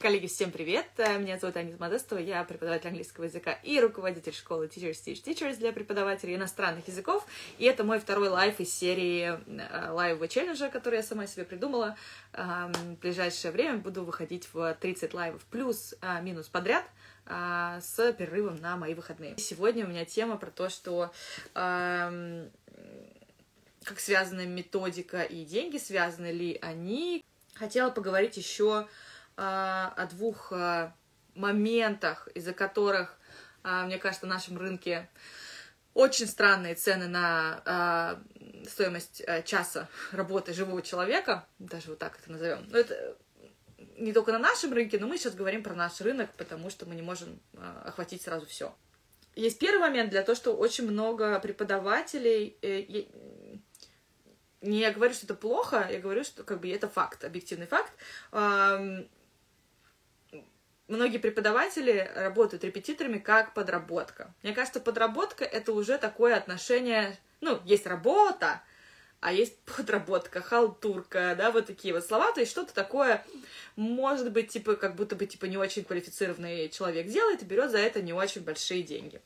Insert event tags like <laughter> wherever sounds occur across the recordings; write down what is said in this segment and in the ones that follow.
Коллеги, всем привет! Меня зовут Анита Модестова, я преподаватель английского языка и руководитель школы Teachers Teach Teachers для преподавателей иностранных языков. И это мой второй live из серии э, live ового челленджа, который я сама себе придумала. В ближайшее время буду выходить в 30 live ов плюс-минус а, подряд а, с перерывом на мои выходные. Сегодня у меня тема про то, что как связаны методика и деньги, связаны ли они. Хотела поговорить еще о двух а, моментах, из-за которых, а, мне кажется, на нашем рынке очень странные цены на стоимость часа работы живого человека, даже вот так это назовем. Но это не только на нашем рынке, но мы сейчас говорим про наш рынок, потому что мы не можем охватить сразу все. Есть первый момент для того, что очень много преподавателей, э, не я говорю, что это плохо, я говорю, что как бы это факт, объективный факт, многие преподаватели работают репетиторами как подработка. Мне кажется, подработка — это уже такое отношение... Ну, есть работа, а есть <laughs> подработка, халтурка, да, вот такие вот слова, то есть что-то такое, может быть, типа, как будто бы, типа, не очень квалифицированный человек делает и берет за это не очень большие деньги.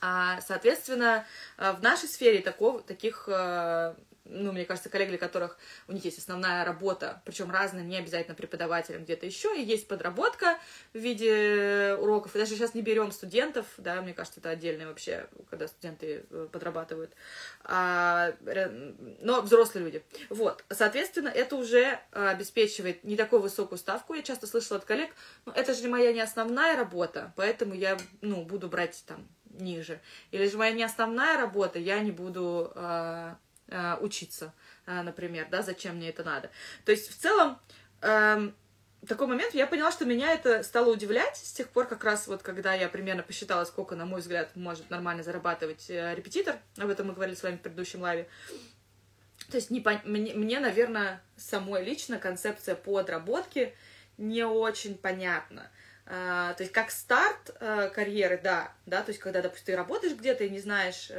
А, соответственно, в нашей сфере такого, таких э, ну, мне кажется, коллеги, для которых у них есть основная работа, причем разная, не обязательно преподавателем где-то еще, и есть подработка в виде уроков, и даже сейчас не берем студентов, да, мне кажется, это отдельное вообще, когда студенты э, подрабатывают, а, но взрослые люди. Вот, соответственно, это уже обеспечивает не такую высокую ставку, я часто слышала от коллег, ну, это же моя не основная работа, поэтому я, ну, буду брать там ниже. Или же моя не основная работа, я не буду а, э, учиться, э, например, да, зачем мне это надо. То есть в целом э, такой момент я поняла, что меня это стало удивлять с тех пор, как раз вот когда я примерно посчитала, сколько, на мой взгляд, может нормально зарабатывать э, репетитор, об этом мы говорили с вами в предыдущем лайве. То есть не по... мне, мне, наверное, самой лично концепция подработки не очень понятна. Uh, то есть как старт uh, карьеры, да, да, то есть когда, допустим, ты работаешь где-то и не знаешь,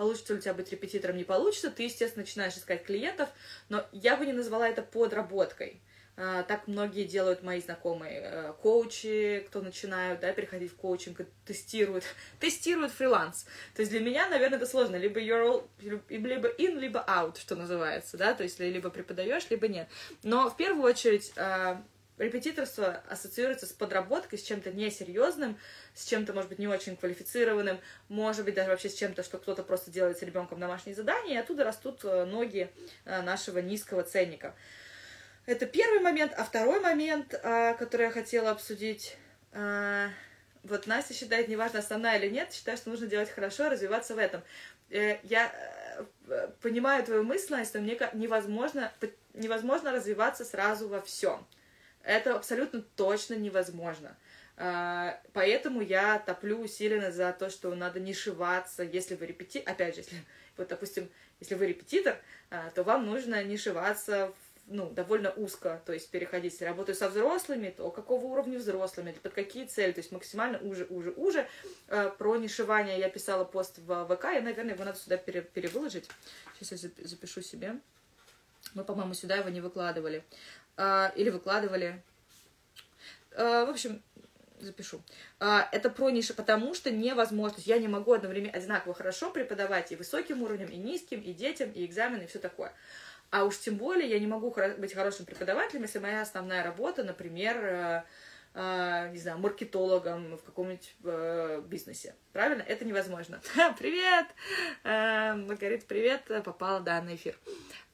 получится ли у тебя быть репетитором, не получится, ты, естественно, начинаешь искать клиентов, но я бы не назвала это подработкой. А, так многие делают мои знакомые э, коучи, кто начинают, да, переходить в коучинг, тестируют, <laughs> тестируют фриланс. То есть для меня, наверное, это сложно. Либо you're all, либо in, либо out, что называется, да, то есть либо преподаешь, либо нет. Но в первую очередь а, репетиторство ассоциируется с подработкой, с чем-то несерьезным, с чем-то, может быть, не очень квалифицированным, может быть, даже вообще с чем-то, что кто-то просто делает с ребенком домашние задания, и оттуда растут э, ноги э, нашего низкого ценника. Это первый момент. А второй момент, э, который я хотела обсудить, вот Настя считает, неважно, основная или нет, считает, что нужно делать хорошо развиваться в этом. Я понимаю твою мысль, Настя, мне невозможно, невозможно развиваться сразу во всем. Это абсолютно точно невозможно. А, поэтому я топлю усиленно за то, что надо не шиваться, если вы репетитор, опять же, если, <laughs> вот, допустим, если вы репетитор, а, то вам нужно не шиваться ну, довольно узко, то есть переходить, если работаю со взрослыми, то какого уровня взрослыми, под какие цели, то есть максимально уже, уже, уже. А, про нишевание я писала пост в ВК, и, наверное, его надо сюда пере, перевыложить. Сейчас я запишу себе. Мы, по-моему, сюда его не выкладывали. А, или выкладывали. А, в общем, запишу. А, это про ниши, потому что невозможно. Я не могу одновременно одинаково хорошо преподавать и высоким уровнем, и низким, и детям, и экзамены, и все такое. А уж тем более я не могу быть хорошим преподавателем, если моя основная работа, например, э, э, не знаю, маркетологом в каком-нибудь э, бизнесе. Правильно? Это невозможно. <laughs> Привет! Маргарита, привет! Попала, да, на эфир.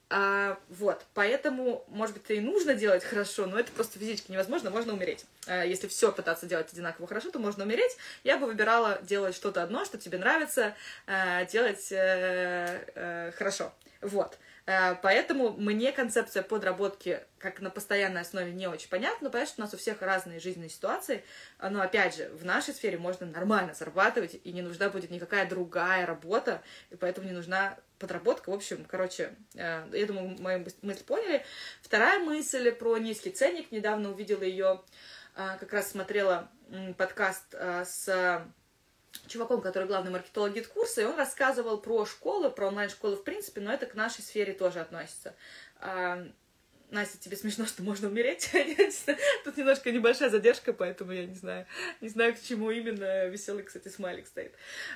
А, вот, поэтому, может быть, это и нужно делать хорошо, но это просто физически невозможно, можно умереть. А, если все пытаться делать одинаково хорошо, то можно умереть. Я бы выбирала делать что-то одно, что тебе нравится, а, делать а, а, хорошо. Вот. Э, поэтому мне концепция подработки как на постоянной основе не очень понятна, но понятно, что у нас у всех разные жизненные ситуации, но опять же, в нашей сфере можно нормально зарабатывать, и не нужна будет никакая другая работа, и поэтому не нужна подработка. В общем, короче, э, я думаю, мою мысль поняли. Вторая мысль про низкий ценник. Недавно увидела ее, э, как раз смотрела подкаст с чуваком, который главный маркетолог GetCourse а, и он рассказывал про школы, про онлайн-школы в принципе, но это к нашей сфере тоже относится. Настя, тебе смешно, что можно умереть? <laughs> Тут немножко небольшая задержка, поэтому я не знаю, не знаю, к чему именно веселый, кстати, смайлик стоит.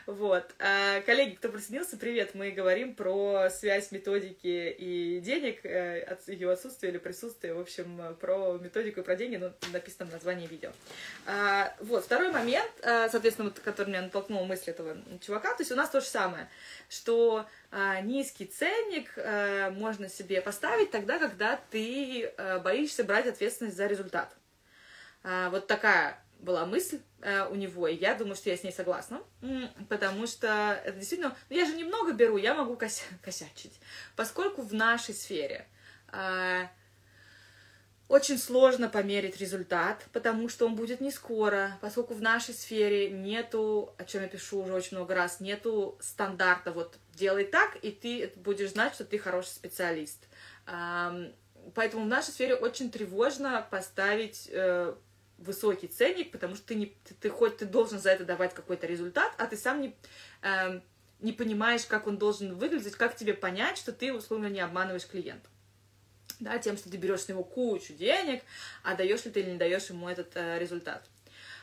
Вот. А, коллеги, кто присоединился, привет. Мы говорим про связь методики и денег, э, ее отсутствия или присутствия, в общем, про методику и про деньги, ну, написано в названии видео. А, вот, второй момент, э, соответственно, который меня натолкнул мысль этого чувака, то есть у нас то же самое, что низкий ценник а, можно себе поставить тогда, когда ты а, боишься брать ответственность за результат. А, вот такая была мысль а, у него, и я думаю, что я с ней согласна, потому что это действительно, ну, я же немного беру, я могу кося, <laughs> косячить, поскольку в нашей сфере а, очень сложно померить результат, потому что он будет не скоро, поскольку в нашей сфере нету, о чем я пишу уже очень много раз, нету стандарта, вот делай так, и ты будешь знать, что ты хороший специалист. Поэтому в нашей сфере очень тревожно поставить э, высокий ценник, потому что ты, не, ты, ты хоть ты должен за это давать какой-то результат, а ты сам не, э, не понимаешь, как он должен выглядеть, как тебе понять, что ты, условно, не обманываешь клиента да, тем, что ты берешь с него кучу денег, а даешь ли ты или не даешь ему этот э, результат.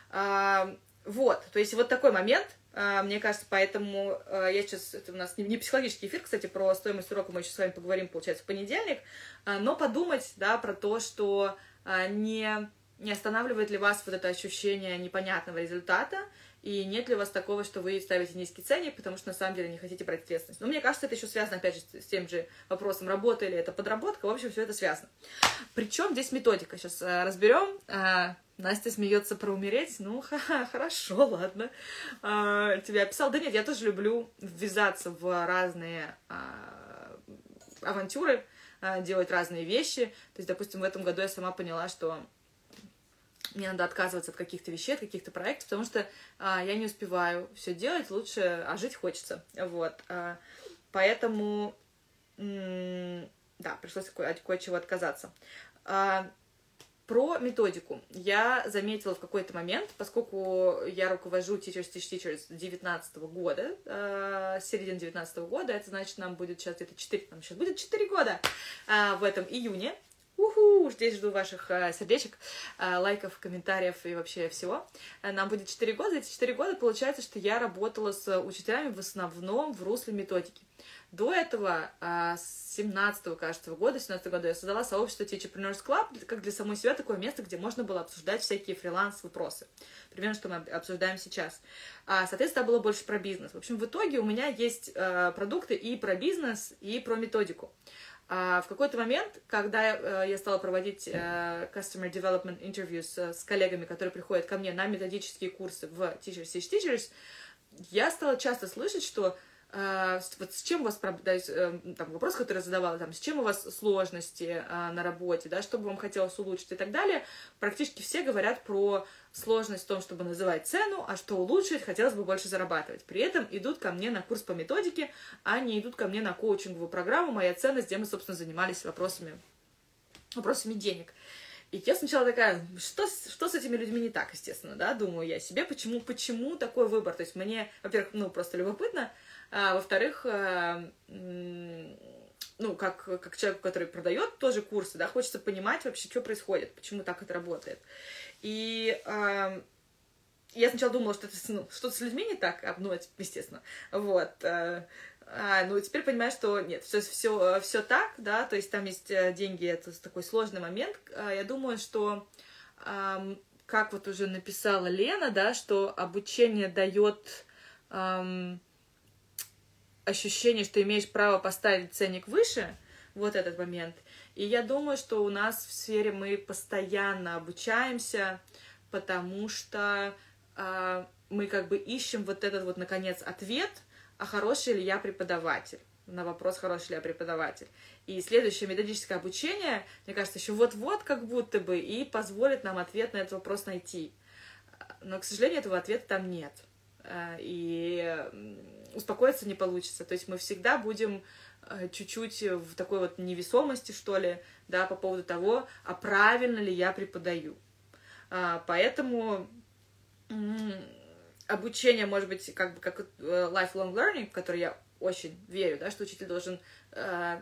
А, вот, то есть вот такой момент, мне кажется, поэтому а, я сейчас, это у нас не, не психологический эфир, кстати, про стоимость урока мы еще с вами поговорим, получается, в понедельник, а, но подумать, да, про то, что а, не, не останавливает ли вас вот это ощущение непонятного результата, и нет ли у вас такого, что вы ставите низкий ценник, потому что на самом деле не хотите брать ответственность. Но мне кажется, это еще связано, опять же, с тем же вопросом, работа или это подработка. В общем, все это связано. Причем здесь методика. Сейчас э, разберем. Э, Настя смеется про умереть. Ну, <laughs> ха-ха, хорошо, ладно. Э, тебя описал. Да нет, я тоже люблю ввязаться в разные э, авантюры, э, делать разные вещи. То есть, допустим, в этом году я сама поняла, что мне надо отказываться от каких-то вещей, от каких-то проектов, потому что а, я не успеваю все делать, лучше, а жить хочется, вот. А, поэтому, да, пришлось кое- от кое-чего отказаться. А, про методику. Я заметила в какой-то момент, поскольку я руковожу Teachers Teach Teachers 19 года, э, с середины 19 года, это значит, нам будет сейчас где-то 4, нам сейчас будет 4 года э, в этом июне, Уху! Здесь жду ваших э, сердечек, э, лайков, комментариев и вообще всего. Э, нам будет 4 года. Эти 4 года получается, что я работала с учителями в основном в русле методики. До этого, с 17 кажется, года, 17 года я создала сообщество Teacherpreneurs Club, как для самой себя такое место, где можно было обсуждать всякие фриланс-вопросы. Примерно, что мы обсуждаем сейчас. А, соответственно, было больше про бизнес. В общем, в итоге у меня есть продукты и про бизнес, и про методику. А в какой-то момент, когда э, я стала проводить э, customer development interviews с коллегами, которые приходят ко мне на методические курсы в Teachers Teach Teachers, я стала часто слышать, что вот с чем у вас, там, вопрос, который я задавала, там, с чем у вас сложности а, на работе, да, что бы вам хотелось улучшить и так далее, практически все говорят про сложность в том, чтобы называть цену, а что улучшить, хотелось бы больше зарабатывать. При этом идут ко мне на курс по методике, а не идут ко мне на коучинговую программу «Моя ценность», где мы, собственно, занимались вопросами, вопросами денег. И я сначала такая, что, что с этими людьми не так, естественно, да, думаю я себе, почему, почему такой выбор, то есть мне, во-первых, ну, просто любопытно, а, во-вторых, а, ну, как, как человек, который продает тоже курсы, да, хочется понимать вообще, что происходит, почему так это работает. И а, я сначала думала, что это ну, что-то с людьми не так, а, ну, естественно, вот. А, а, ну, теперь понимаю, что нет, все, все, все так, да, то есть там есть э, деньги, это такой сложный момент. А, я думаю, что, а, как вот уже написала Лена, да, что обучение дает ощущение, что имеешь право поставить ценник выше, вот этот момент. И я думаю, что у нас в сфере мы постоянно обучаемся, потому что э, мы как бы ищем вот этот вот, наконец, ответ, а хороший ли я преподаватель на вопрос, хороший ли я преподаватель. И следующее методическое обучение, мне кажется, еще вот-вот как будто бы и позволит нам ответ на этот вопрос найти. Но, к сожалению, этого ответа там нет. А, и успокоиться не получится. То есть мы всегда будем э, чуть-чуть в такой вот невесомости, что ли, да, по поводу того, а правильно ли я преподаю. А, поэтому обучение может быть как бы как э, lifelong learning, в который я очень верю, да, что учитель должен э,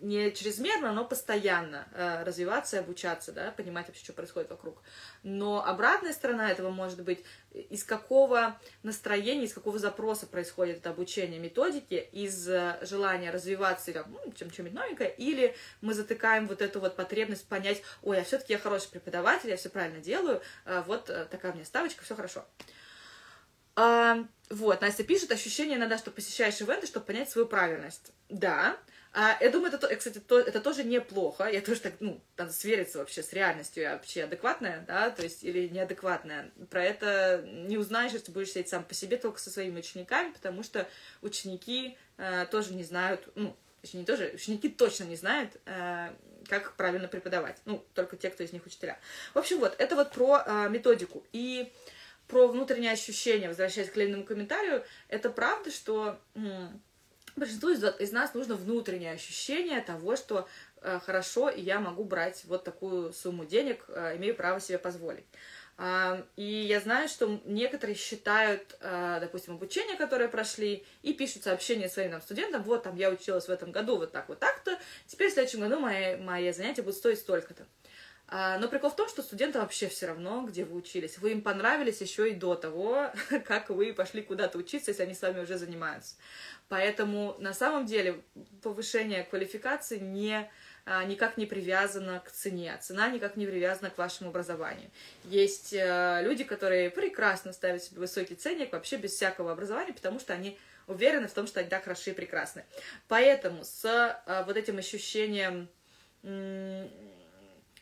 не чрезмерно, но постоянно э, развиваться и обучаться, да, понимать вообще, что происходит вокруг. Но обратная сторона этого может быть, из какого настроения, из какого запроса происходит это обучение методики, из э, желания развиваться или ну, чем-нибудь новенькое, или мы затыкаем вот эту вот потребность понять, ой, а все-таки я хороший преподаватель, я все правильно делаю, э, вот э, такая у меня ставочка, все хорошо. А, вот, Настя пишет, ощущение иногда, что посещаешь ивенты, чтобы понять свою правильность. Да, а, я думаю, это, кстати, то, это тоже неплохо. Я тоже так, ну, надо свериться вообще с реальностью. Я вообще адекватная, да, то есть, или неадекватная. Про это не узнаешь, если будешь сидеть сам по себе, только со своими учениками, потому что ученики э, тоже не знают, ну, точнее, не тоже, ученики точно не знают, э, как правильно преподавать. Ну, только те, кто из них учителя. В общем, вот, это вот про э, методику. И про внутреннее ощущение, возвращаясь к Лениному комментарию, это правда, что большинству из, из нас нужно внутреннее ощущение того, что э, хорошо, и я могу брать вот такую сумму денег, э, имею право себе позволить. Uh, и я знаю, что некоторые считают, uh, допустим, обучение, которое прошли, и пишут сообщения своим там, студентам, вот там я училась в этом году вот так вот так-то, теперь в следующем году мои, мои занятия будут стоить столько-то. А, но прикол в том, что студентам вообще все равно, где вы учились. Вы им понравились еще и до того, <laughs> как вы пошли куда-то учиться, если они с вами уже занимаются. Поэтому на самом деле повышение квалификации не а, никак не привязана к цене, цена никак не привязана к вашему образованию. Есть э, люди, которые прекрасно ставят себе высокий ценник вообще без всякого образования, потому что они уверены в том, что они так хороши и прекрасны. Поэтому с э, вот этим ощущением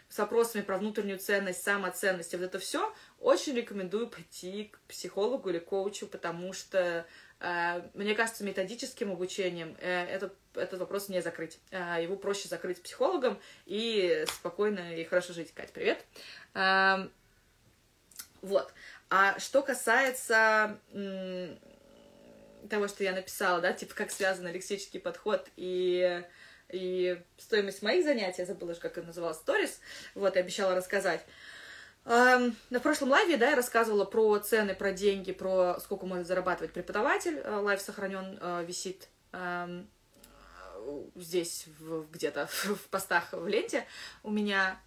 с вопросами про внутреннюю ценность, самоценность, вот это все, очень рекомендую пойти к психологу или коучу, потому что э, мне кажется, методическим обучением э, этот, этот вопрос не закрыть. Э, его проще закрыть психологом и спокойно и хорошо жить. Кать, привет. Эм, вот. А что касается того, что я написала, да, типа, как связан лексический подход и и стоимость моих занятий, я забыла, как это называлось, сторис, вот, я обещала рассказать. На прошлом live е, да, я рассказывала про цены, про деньги, про сколько может зарабатывать преподаватель. Uh, live сохранен, uh, висит um, здесь где-то <laughs> в постах в ленте у меня.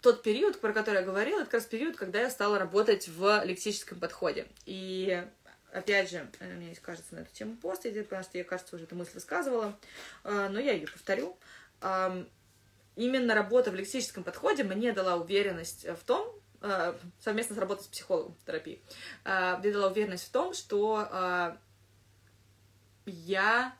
Тот период, про который я говорила, это как раз период, когда я стала работать в лексическом подходе. И Опять же, у меня есть, кажется, на эту тему пост, потому что я, кажется, уже эту мысль высказывала, а, но я ее повторю. Именно работа в лексическом подходе мне дала уверенность в том, а, совместно с работой с психологом терапии, мне дала уверенность в том, что я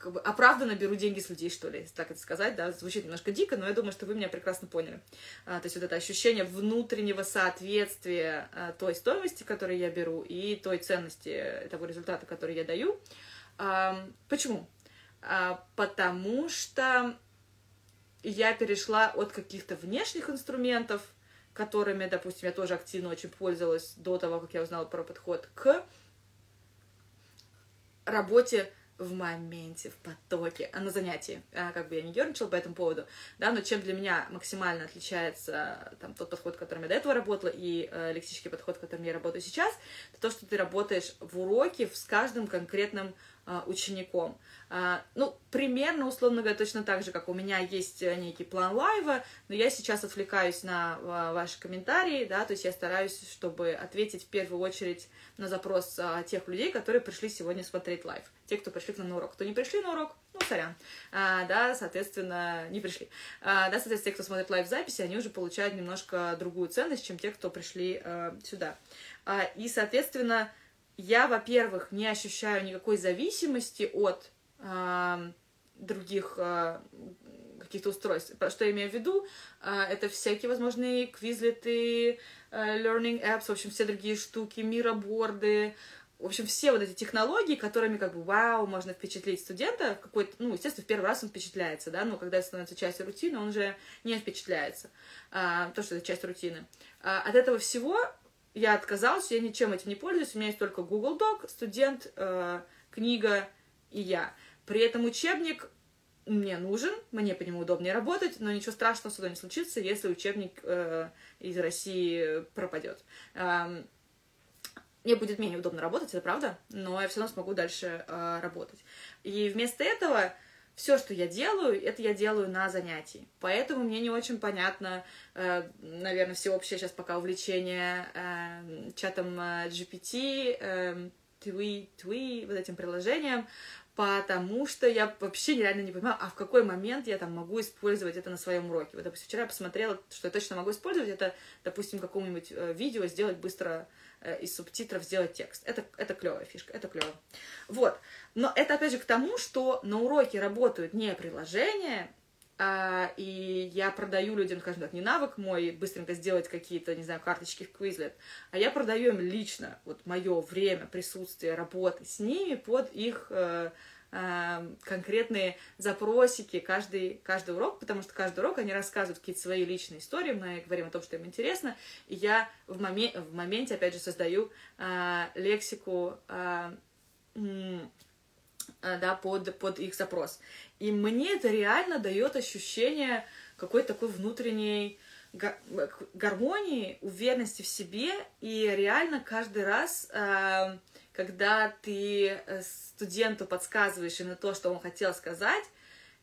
как бы оправданно беру деньги с людей, что ли, так это сказать, да, звучит немножко дико, но я думаю, что вы меня прекрасно поняли. А, то есть вот это ощущение внутреннего соответствия а, той стоимости, которую я беру, и той ценности того результата, который я даю. А, почему? А, потому что я перешла от каких-то внешних инструментов, которыми, допустим, я тоже активно очень пользовалась до того, как я узнала про подход, к работе в моменте, в потоке, а на занятии. А, как бы я не ерничала по этому поводу, да, но чем для меня максимально отличается там тот подход, которым я до этого работала, и э, лексический подход, которым я работаю сейчас, это то, что ты работаешь в уроке с каждым конкретным э, учеником. А, ну, примерно, условно говоря, точно так же, как у меня есть э, некий план лайва, но я сейчас отвлекаюсь на а, ваши комментарии, да, то есть я стараюсь, чтобы ответить в первую очередь на запрос а, тех людей, которые пришли сегодня смотреть лайв. Те, кто пришли к нам на урок. Кто не пришли на урок, ну, сорян. А, да, соответственно, не пришли. А, да, соответственно, те, кто смотрит лайв-записи, они уже получают немножко другую ценность, чем те, кто пришли а, сюда. А, и, соответственно, я, во-первых, не ощущаю никакой зависимости от других а, каких-то устройств. Что я имею в виду? А, это всякие возможные квизлеты, а, learning apps, в общем, все другие штуки, мироборды, в общем, все вот эти технологии, которыми как бы вау, можно впечатлить студента, какой-то, ну, естественно, в первый раз он впечатляется, да, но когда это становится частью рутины, он уже не впечатляется, а, то, что это часть рутины. А, от этого всего я отказалась, я ничем этим не пользуюсь, у меня есть только Google Doc, студент, а, книга и я. При этом учебник мне нужен, мне по нему удобнее работать, но ничего страшного сюда не случится, если учебник э, из России пропадет. Э, мне будет менее удобно работать, это правда, но я все равно смогу дальше э, работать. И вместо этого все, что я делаю, это я делаю на занятии. Поэтому мне не очень понятно, э, наверное, всеобщее сейчас пока увлечение э, чатом э, GPT, э, Twi, Twi, вот этим приложением, потому что я вообще реально не понимаю, а в какой момент я там могу использовать это на своем уроке. Вот, допустим, вчера я посмотрела, что я точно могу использовать, это, допустим, какому-нибудь э, видео сделать быстро Э, из субтитров сделать текст. Это, это клевая фишка, это клево. Вот. Но это опять же к тому, что на уроке работают не приложения, и я продаю людям, скажем так, не навык мой быстренько сделать какие-то, не знаю, карточки в Quizlet, а я продаю им лично вот мое время, присутствие, работы с ними под их э, Эм, конкретные запросики каждый, каждый урок, потому что каждый урок они рассказывают какие-то свои личные истории, мы говорим о том, что им интересно, и я в, моме в моменте, опять же, создаю э, лексику э, э, да, под, под их запрос. И мне это реально дает ощущение какой-то такой внутренней гармонии, уверенности в себе, и реально каждый раз э, когда ты э, студенту подсказываешь именно то, что он хотел сказать,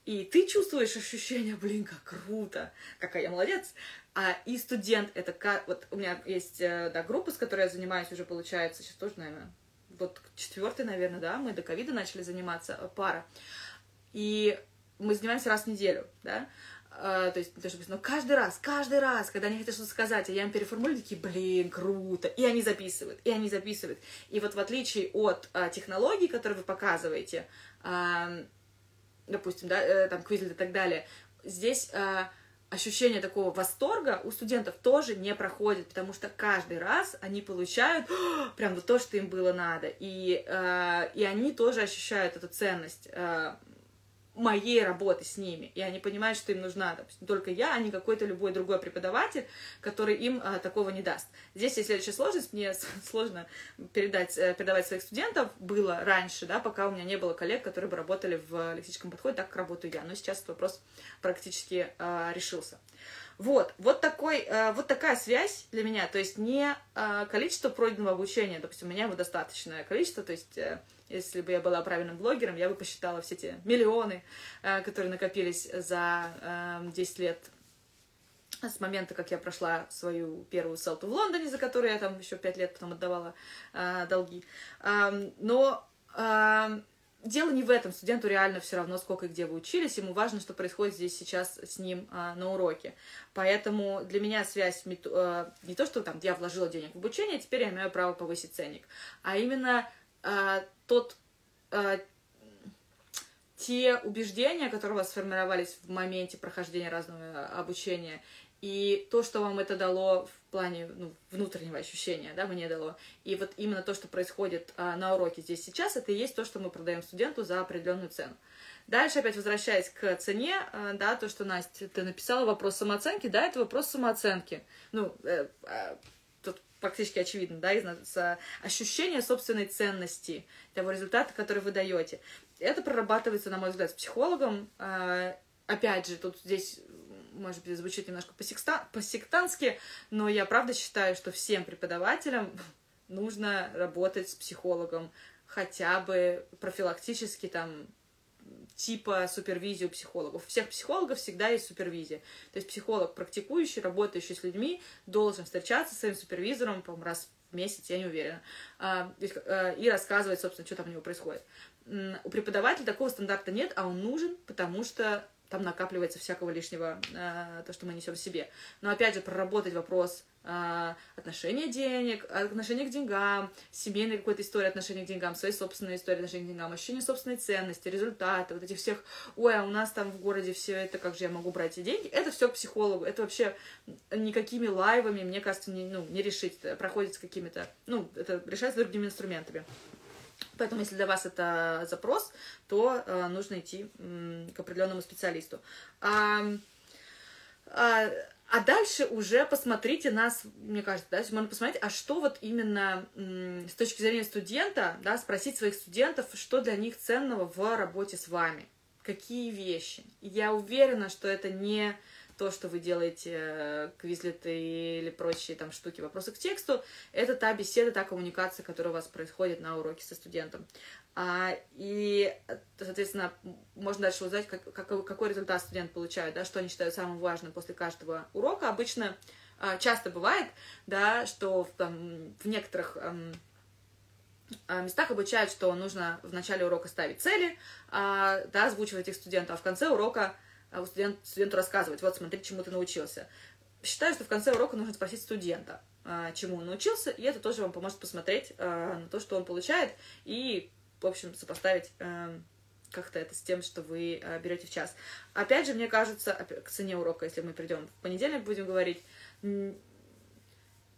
и ты чувствуешь ощущение, блин, как круто, какая я молодец. А и студент, это как, вот у меня есть, э, да, группа, с которой я занимаюсь уже, получается, сейчас тоже, наверное, вот четвертый, наверное, да, мы до ковида начали заниматься, э, пара. И мы занимаемся раз в неделю, да, Uh, то есть, не то чтобы, но каждый раз, каждый раз, когда они хотят что-то сказать, а я им переформулирую, такие, блин, круто, и они записывают, и они записывают. И вот в отличие от uh, технологий, которые вы показываете, uh, допустим, да, там, Quizlet и так далее, здесь uh, ощущение такого восторга у студентов тоже не проходит, потому что каждый раз они получают <gasps> прям вот то, что им было надо, и, uh, и они тоже ощущают эту ценность uh, моей работы с ними, и они понимают, что им нужна допустим, только я, а не какой-то любой другой преподаватель, который им а, такого не даст. Здесь есть следующая сложность, мне сложно передать, э, передавать своих студентов, было раньше, да, пока у меня не было коллег, которые бы работали в лексическом подходе, так как работаю я, но сейчас этот вопрос практически а, решился. Вот, вот, такой, э, вот такая связь для меня, то есть не э, количество пройденного обучения, допустим, у меня его достаточное количество, то есть э, если бы я была правильным блогером, я бы посчитала все те миллионы, которые накопились за 10 лет с момента, как я прошла свою первую селту в Лондоне, за которую я там еще пять лет потом отдавала долги. но дело не в этом. Студенту реально все равно, сколько и где вы учились. Ему важно, что происходит здесь сейчас с ним а, на уроке. Поэтому для меня связь не то, что там я вложила денег в обучение, теперь я имею право повысить ценник, а именно а, тот а, те убеждения, которые у вас сформировались в моменте прохождения разного обучения, и то, что вам это дало в плане ну, внутреннего ощущения, да, мне дало. И вот именно то, что происходит а, на уроке здесь сейчас, это и есть то, что мы продаем студенту за определенную цену. Дальше, опять возвращаясь к цене, а, да, то, что, Настя, ты написала вопрос самооценки, да, это вопрос самооценки. Ну, э, э, практически очевидно, да, из ощущения собственной ценности, того результата, который вы даете. Это прорабатывается, на мой взгляд, с психологом. Э, опять же, тут здесь может быть, звучит немножко по-сектантски, но я правда считаю, что всем преподавателям нужно работать с психологом хотя бы профилактически там типа супервизию психологов. У всех психологов всегда есть супервизия. То есть психолог, практикующий, работающий с людьми, должен встречаться с своим супервизором, по раз в месяц, я не уверена, а, а, и рассказывать, собственно, что там у него происходит. У преподавателя такого стандарта нет, а он нужен, потому что там накапливается всякого лишнего, э, то, что мы несем в себе. Но опять же, проработать вопрос э, отношения денег, отношения к деньгам, семейной какой-то истории отношения к деньгам, своей собственной истории отношения к деньгам, ощущение собственной ценности, результаты, вот этих всех, ой, а у нас там в городе все это, как же я могу брать эти деньги, это все к психологу, это вообще никакими лайвами, мне кажется, не, ну, не решить, это проходит с какими-то, ну, это решается другими инструментами. Поэтому, если для вас это запрос, то э, нужно идти м, к определенному специалисту. А, а, а дальше уже посмотрите нас, мне кажется, да, можно посмотреть, а что вот именно с точки зрения студента, да, спросить своих студентов, что для них ценного в работе с вами, какие вещи. я уверена, что это не то, что вы делаете, э, квизлеты или прочие там штуки, вопросы к тексту, это та беседа, та коммуникация, которая у вас происходит на уроке со студентом. А, и, соответственно, можно дальше узнать, как, как, какой результат студент получает, да, что они считают самым важным после каждого урока. Обычно а, часто бывает, да, что там, в некоторых эм, а, местах обучают, что нужно в начале урока ставить цели, а, да, озвучивать их студенту, а в конце урока студент, студенту рассказывать, вот смотри, чему ты научился. Считаю, что в конце урока нужно спросить студента, чему он научился, и это тоже вам поможет посмотреть на то, что он получает, и, в общем, сопоставить как-то это с тем, что вы берете в час. Опять же, мне кажется, к цене урока, если мы придем в понедельник, будем говорить,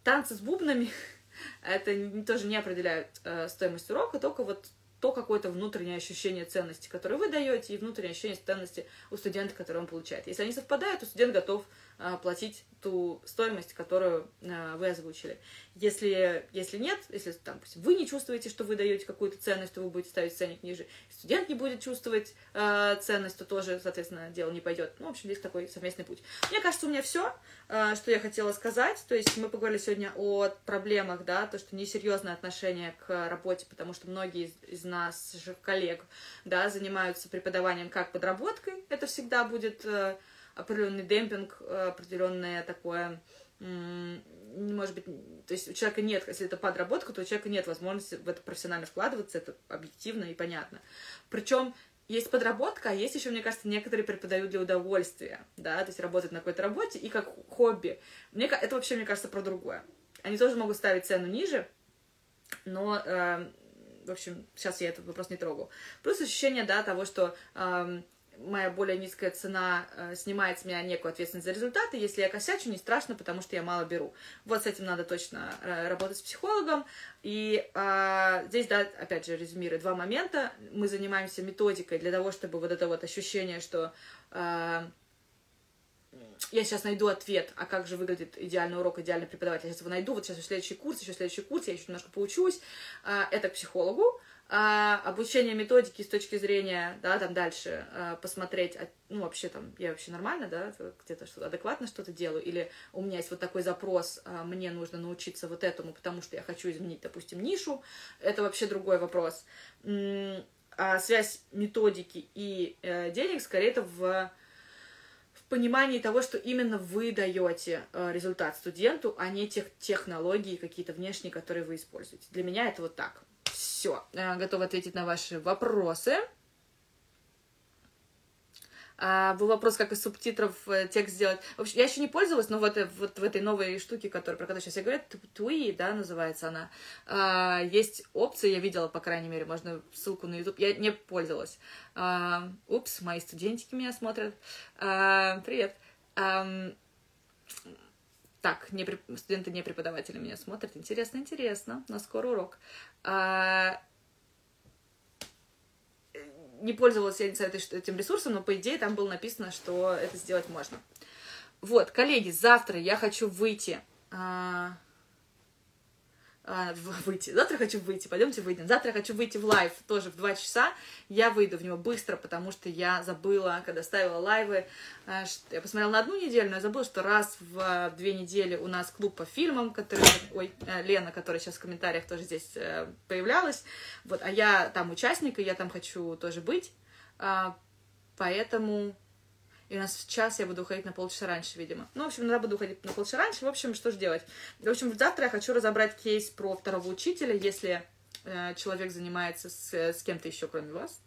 танцы с бубнами <laughs> это тоже не определяют стоимость урока, только вот то какое-то внутреннее ощущение ценности, которое вы даете, и внутреннее ощущение ценности у студента, которое он получает. Если они совпадают, то студент готов а, платить ту стоимость, которую а, вы озвучили. Если, если нет, если там, допустим, вы не чувствуете, что вы даете какую-то ценность, то вы будете ставить ценник ниже. Студент не будет чувствовать э, ценность, то тоже, соответственно, дело не пойдет. Ну, в общем, здесь такой совместный путь. Мне кажется, у меня все, э, что я хотела сказать. То есть мы поговорили сегодня о проблемах, да, то, что несерьезное отношение к работе, потому что многие из, из нас, коллег, да, занимаются преподаванием как подработкой. Это всегда будет... Э, определенный демпинг, э, определенное такое, может быть, то есть у человека нет, если это подработка, то у человека нет возможности в это профессионально вкладываться, это объективно и понятно. Причем есть подработка, а есть еще, мне кажется, некоторые преподают для удовольствия, да, то есть работают на какой-то работе и как хобби. Мне, это вообще, мне кажется, про другое. Они тоже могут ставить цену ниже, но, э, в общем, сейчас я этот вопрос не трогаю. Плюс ощущение, да, того, что э, моя более низкая цена э, снимает с меня некую ответственность за результаты. Если я косячу, не страшно, потому что я мало беру. Вот с этим надо точно э, работать с психологом. И э, здесь, да, опять же, резюмирую два момента. Мы занимаемся методикой для того, чтобы вот это вот ощущение, что э, я сейчас найду ответ, а как же выглядит идеальный урок, идеальный преподаватель. Я сейчас его найду, вот сейчас следующий курс, еще следующий курс, я еще немножко поучусь. Э, это к психологу а, обучение методики с точки зрения, да, там дальше а, посмотреть, а, ну, вообще там, я вообще нормально, да, где-то что-то адекватно что-то делаю, или у меня есть вот такой запрос, а, мне нужно научиться вот этому, потому что я хочу изменить, допустим, нишу, это вообще другой вопрос. А связь методики и э, денег, скорее, это в понимании того, что именно вы даете э, результат студенту, а не тех технологии какие-то внешние, которые вы используете. Для меня это вот так. Все, э, готова ответить на ваши вопросы. А, был вопрос, как из субтитров э, текст сделать. В общем, я еще не пользовалась, но вот, э, вот в этой новой штуке, которая, про которую сейчас я говорю, Туи, да, называется она, а, есть опции, я видела, по крайней мере, можно ссылку на YouTube, я не пользовалась. А, упс, мои студентики меня смотрят. А, привет. А, так, не, студенты не преподаватели меня смотрят. Интересно, интересно. На скоро урок. А, не пользовалась я этим ресурсом, но по идее там было написано, что это сделать можно. Вот, коллеги, завтра я хочу выйти. А, а, выйти. Завтра хочу выйти, пойдемте выйдем. Завтра хочу выйти в лайв тоже в 2 часа. Я выйду в него быстро, потому что я забыла, когда ставила лайвы, а, я посмотрела на одну неделю, но я забыла, что раз в две недели у нас клуб по фильмам, который, ой, э, Лена, которая сейчас в комментариях тоже здесь э, появлялась, вот, а я там участник, и я там хочу тоже быть, а, поэтому и у нас в час я буду уходить на полчаса раньше, видимо. Ну, в общем, иногда буду уходить на полчаса раньше. В общем, что же делать? В общем, завтра я хочу разобрать кейс про второго учителя, если э, человек занимается с, с кем-то еще, кроме вас.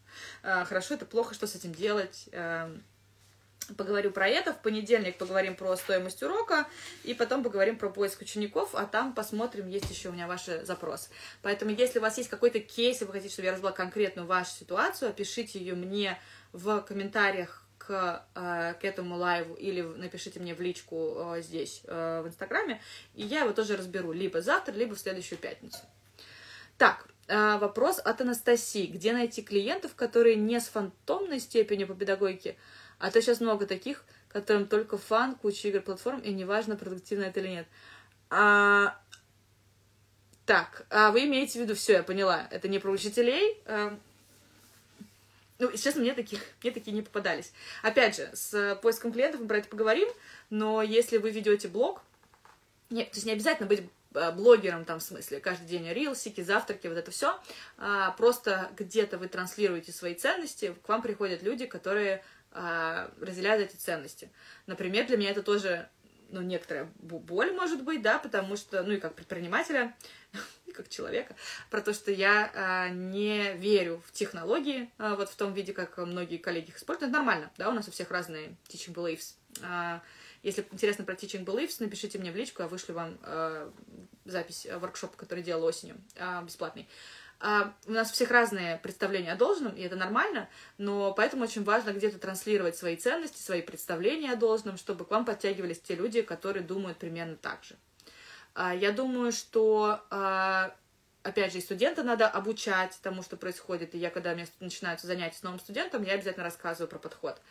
Э, хорошо, это плохо, что с этим делать? Э, поговорю про это. В понедельник поговорим про стоимость урока, и потом поговорим про поиск учеников, а там посмотрим, есть еще у меня ваши запросы. Поэтому, если у вас есть какой-то кейс, и вы хотите, чтобы я разбила конкретную вашу ситуацию, опишите ее мне в комментариях к, э, к этому лайву или напишите мне в личку э, здесь, э, в Инстаграме, и я его тоже разберу либо завтра, либо в следующую пятницу. Так, вопрос от Анастасии. Где найти клиентов, которые не с фантомной степенью по педагогике, а то сейчас много таких, которым только фан, куча игр, платформ, и неважно, продуктивно это или нет. А... Так, а вы имеете в виду, все, я поняла, это не про учителей, Ну, честно, мне таких, мне такие не попадались. Опять же, с поиском клиентов мы про это поговорим, но если вы ведете блог, нет, то есть не обязательно быть э, блогером там в смысле каждый день рилсики, завтраки, вот это все. А, просто где-то вы транслируете свои ценности, к вам приходят люди, которые а, разделяют эти ценности. Например, для меня это тоже ну, некоторая боль, может быть, да, потому что, ну, и как предпринимателя, <laughs> и как человека, про то, что я а, не верю в технологии, а, вот в том виде, как многие коллеги их используют. Это нормально, да, у нас у всех разные teaching beliefs. А, если интересно про teaching beliefs, напишите мне в личку, я вышлю вам а, запись воркшопа, который делал осенью, а, бесплатный. А, у нас всех разные представления о должном, и это нормально, но поэтому очень важно где-то транслировать свои ценности, свои представления о должном, чтобы к вам подтягивались те люди, которые думают примерно так же. А, я думаю, что а, опять же, и студента надо обучать тому, что происходит. И я, когда у меня начинаются занятия с новым студентом, я обязательно рассказываю про подход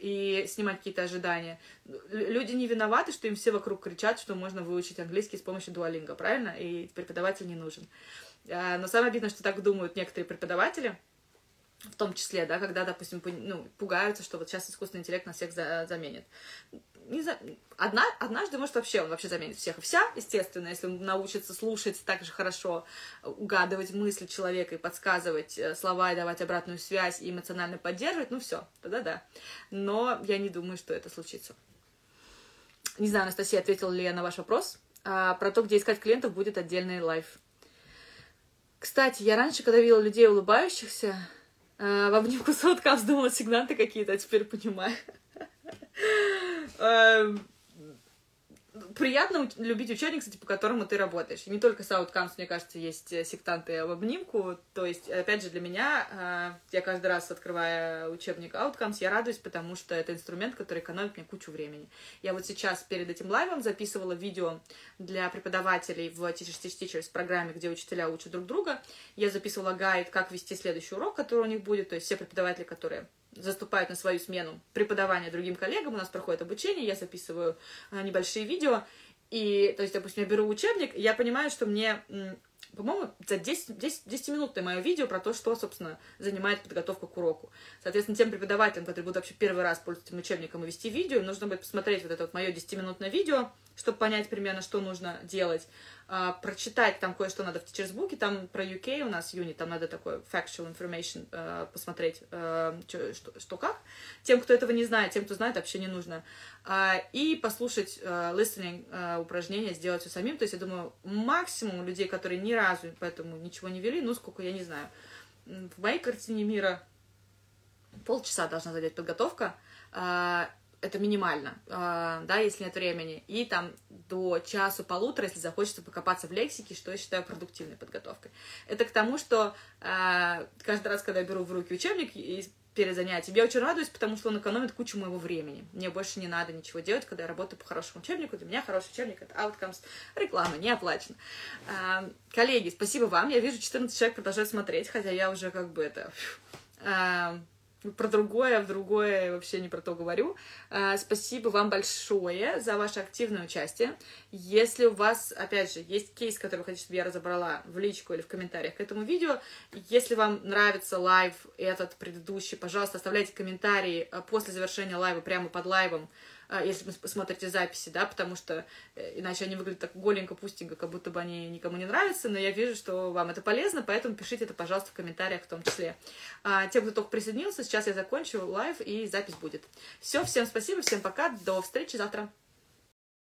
и снимать какие-то ожидания. Люди не виноваты, что им все вокруг кричат, что можно выучить английский с помощью дуалинга, правильно? И преподаватель не нужен. Но самое обидное, что так думают некоторые преподаватели, в том числе, да, когда, допустим, ну, пугаются, что вот сейчас искусственный интеллект нас всех за заменит. Не за... Одна, однажды, может, вообще он вообще заменит всех и вся, естественно, если он научится слушать так же хорошо, угадывать мысли человека и подсказывать э, слова и давать обратную связь и эмоционально поддерживать, ну все, тогда да. Но я не думаю, что это случится. Не знаю, Анастасия, ответила ли я на ваш вопрос. А, про то, где искать клиентов, будет отдельный лайв. Кстати, я раньше, когда видела людей улыбающихся, в обнимку с Outcomes думала сектанты какие-то, а теперь понимаю. <laughs> Приятно любить учебник, кстати, по которому ты работаешь. И не только с мне кажется, есть э, сектанты в обнимку. То есть, опять же, для меня, э, я каждый раз, открывая учебник Outcomes, я радуюсь, потому что это инструмент, который экономит мне кучу времени. Я вот сейчас перед этим лайвом записывала видео для преподавателей в Teachers Teach Teachers программе, где учителя учат друг друга. Я записывала гайд, как вести следующий урок, который у них будет. То есть все преподаватели, которые заступают на свою смену преподавания другим коллегам, у нас проходит обучение, я записываю а, небольшие видео, и, то есть, допустим, я беру учебник, я понимаю, что мне, по-моему, за 10, 10, 10 минут мое видео про то, что, собственно, занимает подготовку к уроку. Соответственно, тем преподавателям, которые будут вообще первый раз пользоваться этим учебником и вести видео, нужно будет посмотреть вот это вот мое 10-минутное видео, чтобы понять примерно, что нужно делать. А, прочитать там кое-что надо в Teachersbook, там про UK у нас юнит, там надо такой factual information а, посмотреть, а, чё, что, что как. Тем, кто этого не знает, тем, кто знает, вообще не нужно. А, и послушать а, listening а, упражнения, сделать все самим. То есть, я думаю, максимум людей, которые ни разу поэтому ничего не вели, ну, сколько, я не знаю. В моей картине мира полчаса должна занять подготовка. А, это минимально, э, да, если нет времени, и там до часу-полутора, если захочется покопаться в лексике, что я считаю продуктивной подготовкой. Это к тому, что э, каждый раз, когда я беру в руки учебник перед занятием, я очень радуюсь, потому что он экономит кучу моего времени. Мне больше не надо ничего делать, когда я работаю по хорошему учебнику. Для меня хороший учебник — это Outcomes, реклама, не оплачена. Коллеги, спасибо вам. Я вижу, 14 человек продолжают смотреть, хотя я уже как бы это про другое, в другое вообще не про то говорю. А, спасибо вам большое за ваше активное участие. Если у вас, опять же, есть кейс, который вы хотите, чтобы я разобрала в личку или в комментариях к этому видео, если вам нравится лайв этот предыдущий, пожалуйста, оставляйте комментарии а, после завершения лайва прямо под лайвом, если вы смотрите записи, да, потому что э, иначе они выглядят так голенько, пустенько, как будто бы они никому не нравятся, но я вижу, что вам это полезно, поэтому пишите это, пожалуйста, в комментариях в том числе. А, тем, кто только присоединился, сейчас я закончу лайв и запись будет. Все, всем спасибо, всем пока, до встречи завтра.